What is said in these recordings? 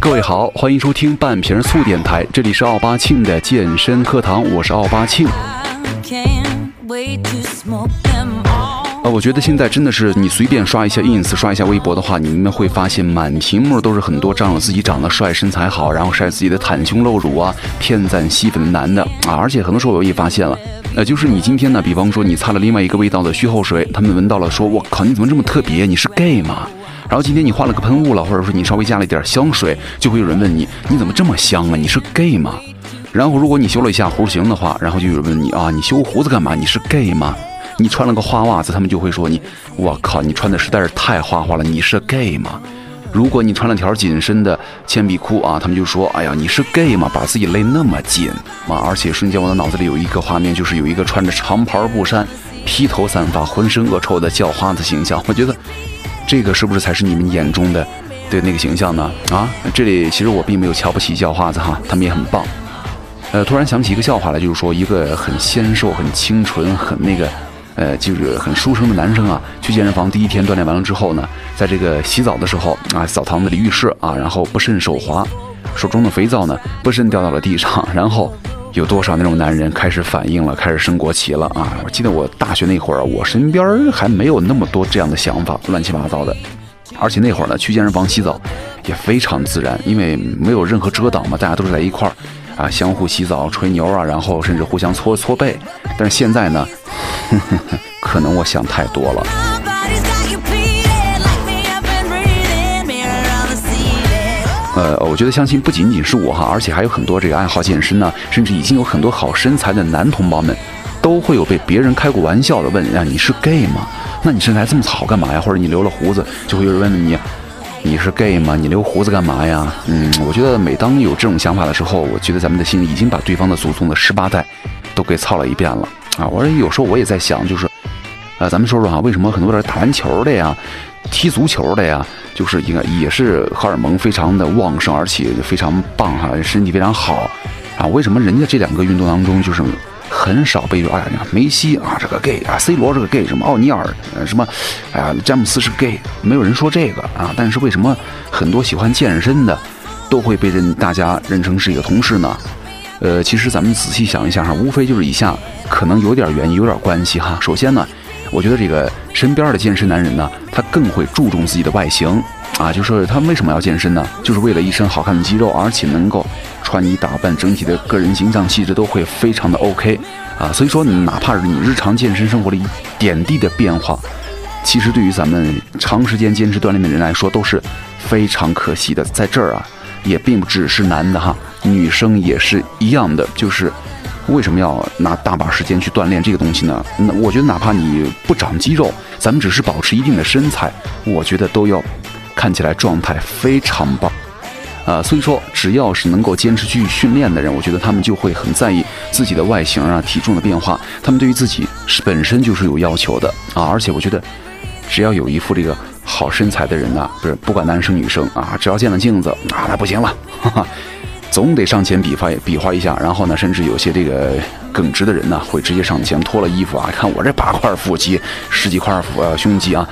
各位好，欢迎收听半瓶醋电台，这里是奥巴庆的健身课堂，我是奥巴庆。啊，我觉得现在真的是你随便刷一下 ins，刷一下微博的话，你们会发现满屏幕都是很多仗着自己长得帅、身材好，然后晒自己的袒胸露乳啊，骗赞吸粉的男的啊。而且很多时候我也发现了，呃，就是你今天呢，比方说你擦了另外一个味道的虚后水，他们闻到了说，我靠，你怎么这么特别？你是 gay 吗？然后今天你换了个喷雾了，或者说你稍微加了一点香水，就会有人问你，你怎么这么香啊？你是 gay 吗？然后如果你修了一下弧形的话，然后就有人问你啊，你修胡子干嘛？你是 gay 吗？你穿了个花袜子，他们就会说你，我靠，你穿的实在是太花花了，你是 gay 吗？如果你穿了条紧身的铅笔裤啊，他们就说，哎呀，你是 gay 吗？把自己勒那么紧啊！而且瞬间我的脑子里有一个画面，就是有一个穿着长袍布衫、披头散发、浑身恶臭的叫花子形象。我觉得这个是不是才是你们眼中的对那个形象呢？啊，这里其实我并没有瞧不起叫花子哈，他们也很棒。呃，突然想起一个笑话来，就是说一个很纤瘦、很清纯、很那个。呃，就是很书生的男生啊，去健身房第一天锻炼完了之后呢，在这个洗澡的时候啊，澡堂子里浴室啊，然后不慎手滑，手中的肥皂呢不慎掉到了地上，然后有多少那种男人开始反应了，开始升国旗了啊！我记得我大学那会儿，我身边还没有那么多这样的想法，乱七八糟的，而且那会儿呢，去健身房洗澡也非常自然，因为没有任何遮挡嘛，大家都是在一块儿啊，相互洗澡、吹牛啊，然后甚至互相搓搓背。但是现在呢？可能我想太多了。呃，我觉得相信不仅仅是我哈，而且还有很多这个爱好健身呢，甚至已经有很多好身材的男同胞们，都会有被别人开过玩笑的问啊，你是 gay 吗？那你身材这么好干嘛呀？或者你留了胡子，就会有人问你，你是 gay 吗？你留胡子干嘛呀？嗯，我觉得每当有这种想法的时候，我觉得咱们的心里已经把对方的祖宗的十八代都给操了一遍了。啊，我说有时候我也在想，就是，呃，咱们说说哈，为什么很多人打篮球的呀，踢足球的呀，就是应该也是荷尔蒙非常的旺盛，而且非常棒哈，身体非常好啊？为什么人家这两个运动当中就是很少被哎呀，梅西啊这个 gay 啊，C 罗这个 gay，什么奥尼尔什么，哎呀，詹姆斯是 gay，没有人说这个啊？但是为什么很多喜欢健身的都会被人大家认成是一个同事呢？呃，其实咱们仔细想一下哈，无非就是以下可能有点原因，有点关系哈。首先呢，我觉得这个身边的健身男人呢，他更会注重自己的外形啊，就是他为什么要健身呢？就是为了一身好看的肌肉，而且能够穿衣打扮，整体的个人形象气质都会非常的 OK 啊。所以说，哪怕是你日常健身生活里点滴的变化，其实对于咱们长时间坚持锻炼的人来说，都是非常可惜的。在这儿啊。也并不只是男的哈，女生也是一样的。就是为什么要拿大把时间去锻炼这个东西呢？那我觉得哪怕你不长肌肉，咱们只是保持一定的身材，我觉得都要看起来状态非常棒啊。所以说，只要是能够坚持去训练的人，我觉得他们就会很在意自己的外形啊、体重的变化。他们对于自己本身就是有要求的啊。而且我觉得，只要有一副这个。好身材的人呐，不是不管男生女生啊，只要见了镜子啊，那不行了，哈哈，总得上前比划比划一下。然后呢，甚至有些这个耿直的人呢，会直接上前脱了衣服啊，看我这八块腹肌，十几块腹呃胸肌啊。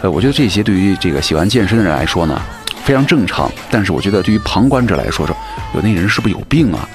呃，我觉得这些对于这个喜欢健身的人来说呢，非常正常。但是我觉得对于旁观者来说说，有那人是不是有病啊？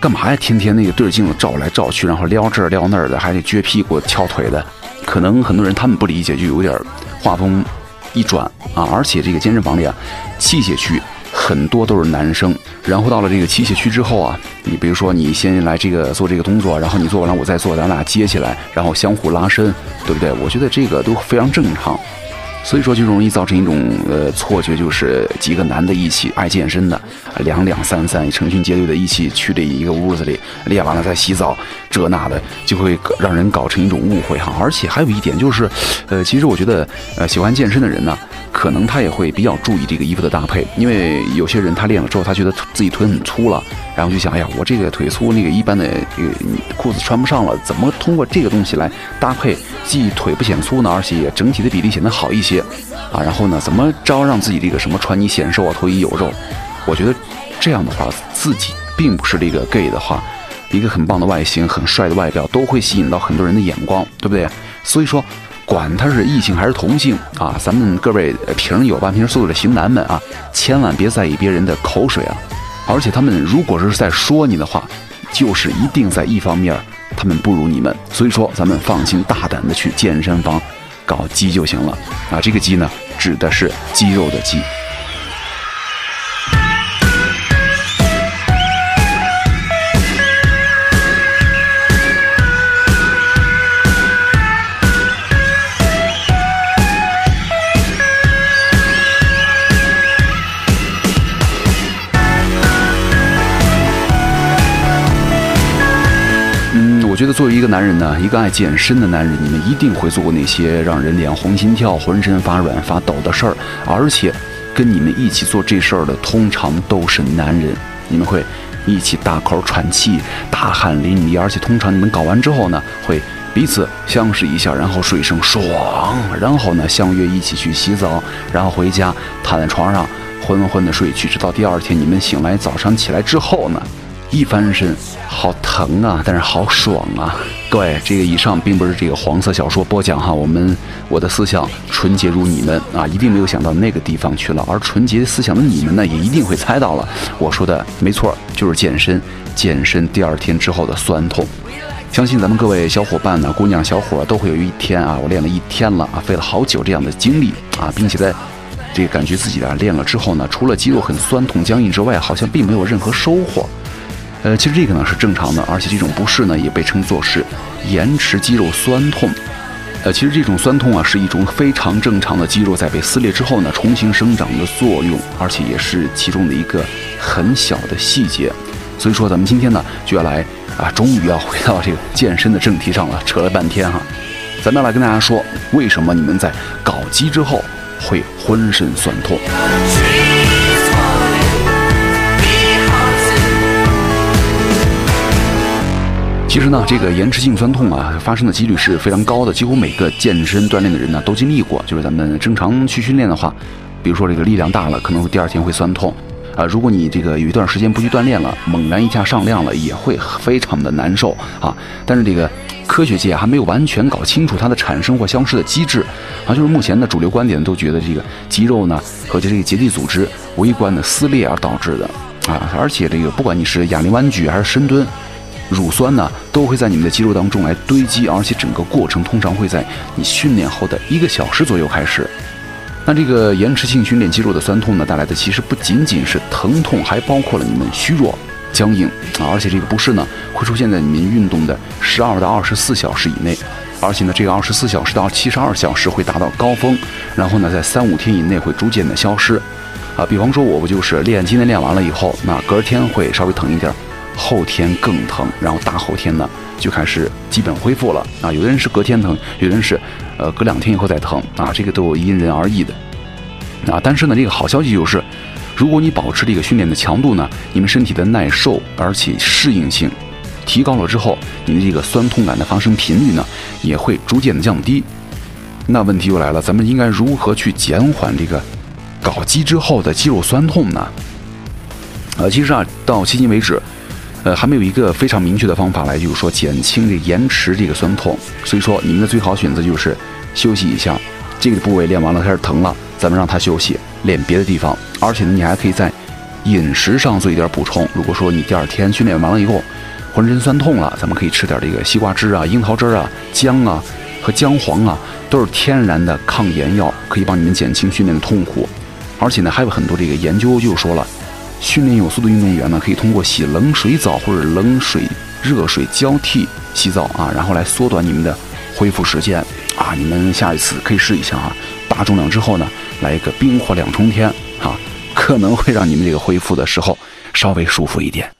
干嘛呀？天天那个对着镜子照来照去，然后撩这儿撩那儿的，还得撅屁股翘腿的。可能很多人他们不理解，就有点画风。一转啊，而且这个健身房里啊，器械区很多都是男生。然后到了这个器械区之后啊，你比如说你先来这个做这个动作，然后你做完了我再做，咱俩接起来，然后相互拉伸，对不对？我觉得这个都非常正常。所以说就容易造成一种呃错觉，就是几个男的一起爱健身的，两两三三成群结队的一起去这一个屋子里练完了再洗澡，这那的就会让人搞成一种误会哈。而且还有一点就是，呃，其实我觉得呃喜欢健身的人呢。可能他也会比较注意这个衣服的搭配，因为有些人他练了之后，他觉得自己腿很粗了，然后就想，哎呀，我这个腿粗，那个一般的这个裤子穿不上了，怎么通过这个东西来搭配，既腿不显粗呢，而且也整体的比例显得好一些，啊，然后呢，怎么着让自己这个什么穿衣显瘦啊，头衣有肉？我觉得这样的话，自己并不是这个 gay 的话，一个很棒的外形、很帅的外表，都会吸引到很多人的眼光，对不对？所以说。管他是异性还是同性啊，咱们各位瓶有半瓶醋的型男们啊，千万别在意别人的口水啊！而且他们如果是在说你的话，就是一定在一方面他们不如你们。所以说，咱们放心大胆的去健身房搞肌就行了啊！这个肌呢，指的是肌肉的肌。作为一个男人呢，一个爱健身的男人，你们一定会做过那些让人脸红心跳、浑身发软发抖的事儿。而且，跟你们一起做这事儿的通常都是男人。你们会一起大口喘气、大汗淋漓，而且通常你们搞完之后呢，会彼此相视一下，然后说一声爽，然后呢相约一起去洗澡，然后回家躺在床上昏昏的睡去，直到第二天你们醒来，早上起来之后呢。一翻身，好疼啊，但是好爽啊！各位，这个以上并不是这个黄色小说播讲哈，我们我的思想纯洁如你们啊，一定没有想到那个地方去了。而纯洁思想的你们呢，也一定会猜到了，我说的没错，就是健身，健身第二天之后的酸痛。相信咱们各位小伙伴呢，姑娘小伙都会有一天啊，我练了一天了啊，费了好久这样的经历啊，并且在这个感觉自己啊练了之后呢，除了肌肉很酸痛僵硬之外，好像并没有任何收获。呃，其实这个呢是正常的，而且这种不适呢也被称作是延迟肌肉酸痛。呃，其实这种酸痛啊是一种非常正常的肌肉在被撕裂之后呢重新生长的作用，而且也是其中的一个很小的细节。所以说，咱们今天呢就要来啊，终于要回到这个健身的正题上了，扯了半天哈，咱们要来跟大家说，为什么你们在搞肌之后会浑身酸痛。其实呢，这个延迟性酸痛啊，发生的几率是非常高的，几乎每个健身锻炼的人呢都经历过。就是咱们正常去训练的话，比如说这个力量大了，可能第二天会酸痛啊。如果你这个有一段时间不去锻炼了，猛然一下上量了，也会非常的难受啊。但是这个科学界还没有完全搞清楚它的产生或消失的机制啊。就是目前的主流观点都觉得这个肌肉呢和这个结缔组织微观的撕裂而导致的啊。而且这个不管你是哑铃弯举还是深蹲。乳酸呢，都会在你们的肌肉当中来堆积，而且整个过程通常会在你训练后的一个小时左右开始。那这个延迟性训练肌肉的酸痛呢，带来的其实不仅仅是疼痛，还包括了你们虚弱、僵硬啊，而且这个不适呢，会出现在你们运动的十二到二十四小时以内，而且呢，这个二十四小时到七十二小时会达到高峰，然后呢，在三五天以内会逐渐的消失。啊，比方说，我不就是练今天练完了以后，那隔天会稍微疼一点。后天更疼，然后大后天呢就开始基本恢复了啊。有的人是隔天疼，有的人是呃隔两天以后再疼啊，这个都因人而异的啊。但是呢，这个好消息就是，如果你保持这个训练的强度呢，你们身体的耐受而且适应性提高了之后，你的这个酸痛感的发生频率呢也会逐渐的降低。那问题又来了，咱们应该如何去减缓这个搞肌之后的肌肉酸痛呢？呃，其实啊，到迄今为止。呃，还没有一个非常明确的方法来，就是说减轻这个延迟这个酸痛。所以说，你们的最好选择就是休息一下，这个部位练完了开始疼了，咱们让它休息，练别的地方。而且呢，你还可以在饮食上做一点补充。如果说你第二天训练完了以后浑身酸痛了，咱们可以吃点这个西瓜汁啊、樱桃汁啊、姜啊和姜黄啊，都是天然的抗炎药，可以帮你们减轻训练的痛苦。而且呢，还有很多这个研究就说了。训练有素的运动员呢，可以通过洗冷水澡或者冷水、热水交替洗澡啊，然后来缩短你们的恢复时间啊。你们下一次可以试一下啊，大重量之后呢，来一个冰火两重天啊，可能会让你们这个恢复的时候稍微舒服一点。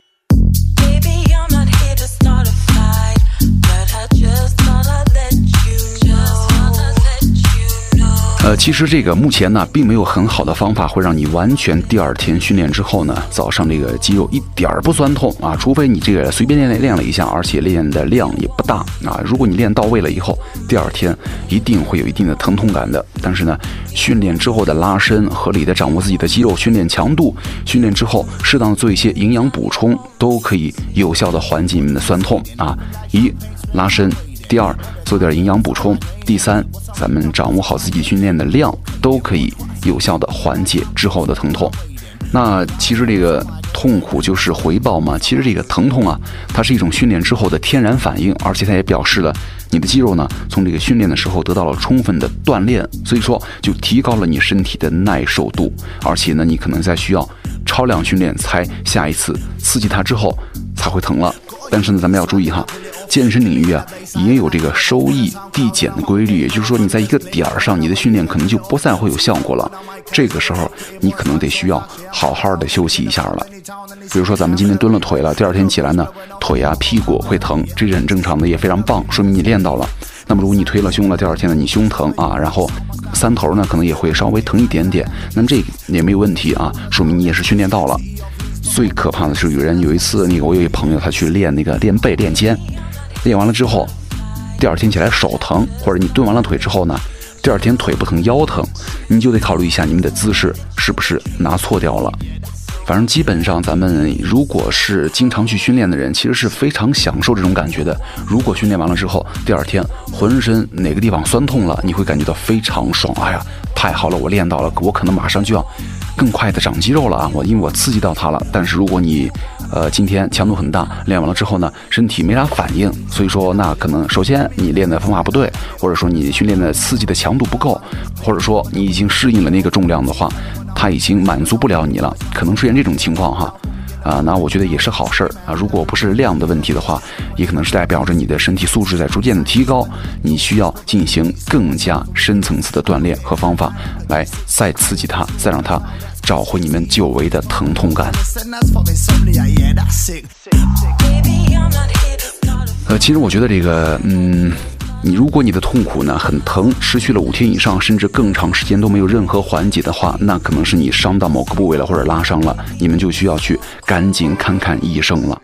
呃，其实这个目前呢，并没有很好的方法会让你完全第二天训练之后呢，早上这个肌肉一点儿不酸痛啊，除非你这个随便练练练了一下，而且练的量也不大啊。如果你练到位了以后，第二天一定会有一定的疼痛感的。但是呢，训练之后的拉伸，合理的掌握自己的肌肉训练强度，训练之后适当做一些营养补充，都可以有效的缓解你们的酸痛啊。一拉伸。第二，做点营养补充；第三，咱们掌握好自己训练的量，都可以有效的缓解之后的疼痛。那其实这个痛苦就是回报嘛。其实这个疼痛啊，它是一种训练之后的天然反应，而且它也表示了你的肌肉呢，从这个训练的时候得到了充分的锻炼，所以说就提高了你身体的耐受度。而且呢，你可能在需要超量训练才下一次刺激它之后才会疼了。但是呢，咱们要注意哈。健身领域啊，也有这个收益递减的规律，也就是说，你在一个点儿上，你的训练可能就不再会有效果了。这个时候，你可能得需要好好的休息一下了。比如说，咱们今天蹲了腿了，第二天起来呢，腿啊、屁股会疼，这是很正常的，也非常棒，说明你练到了。那么，如果你推了胸了，第二天呢，你胸疼啊，然后三头呢，可能也会稍微疼一点点，那这也没有问题啊，说明你也是训练到了。最可怕的是，有人有一次，那个我有一朋友，他去练那个练背、练肩。练完了之后，第二天起来手疼，或者你蹲完了腿之后呢，第二天腿不疼腰疼，你就得考虑一下你们的姿势是不是拿错掉了。反正基本上咱们如果是经常去训练的人，其实是非常享受这种感觉的。如果训练完了之后，第二天浑身哪个地方酸痛了，你会感觉到非常爽。哎呀，太好了，我练到了，我可能马上就要更快的长肌肉了啊！我因为我刺激到它了。但是如果你呃，今天强度很大，练完了之后呢，身体没啥反应，所以说那可能首先你练的方法不对，或者说你训练的刺激的强度不够，或者说你已经适应了那个重量的话，它已经满足不了你了，可能出现这种情况哈，啊，那我觉得也是好事儿啊。如果不是量的问题的话，也可能是代表着你的身体素质在逐渐的提高，你需要进行更加深层次的锻炼和方法来再刺激它，再让它。找回你们久违的疼痛感。呃，其实我觉得这个，嗯，你如果你的痛苦呢很疼，持续了五天以上，甚至更长时间都没有任何缓解的话，那可能是你伤到某个部位了，或者拉伤了，你们就需要去赶紧看看医生了。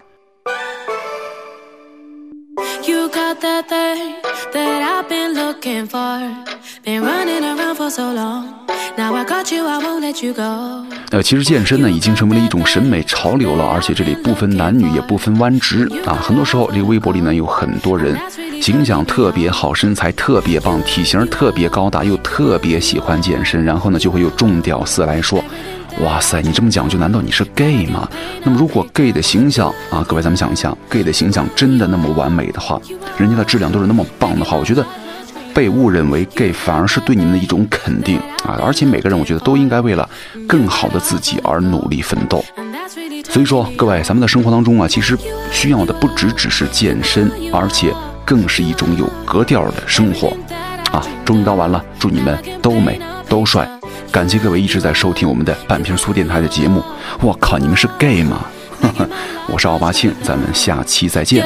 You got that thing that I've been looking for, been running around for so long. 呃，其实健身呢已经成为了一种审美潮流了，而且这里不分男女，也不分弯直啊。很多时候，这个微博里呢有很多人形象特别好，身材特别棒，体型特别高大，又特别喜欢健身，然后呢就会有众屌丝来说：“哇塞，你这么讲究，难道你是 gay 吗？”那么如果 gay 的形象啊，各位咱们想一想，gay 的形象真的那么完美的话，人家的质量都是那么棒的话，我觉得。被误认为 gay 反而是对你们的一种肯定啊！而且每个人我觉得都应该为了更好的自己而努力奋斗。所以说，各位，咱们的生活当中啊，其实需要的不只只是健身，而且更是一种有格调的生活啊！终于到完了，祝你们都美都帅！感谢各位一直在收听我们的半瓶醋电台的节目。我靠，你们是 gay 吗？我是奥巴庆，咱们下期再见。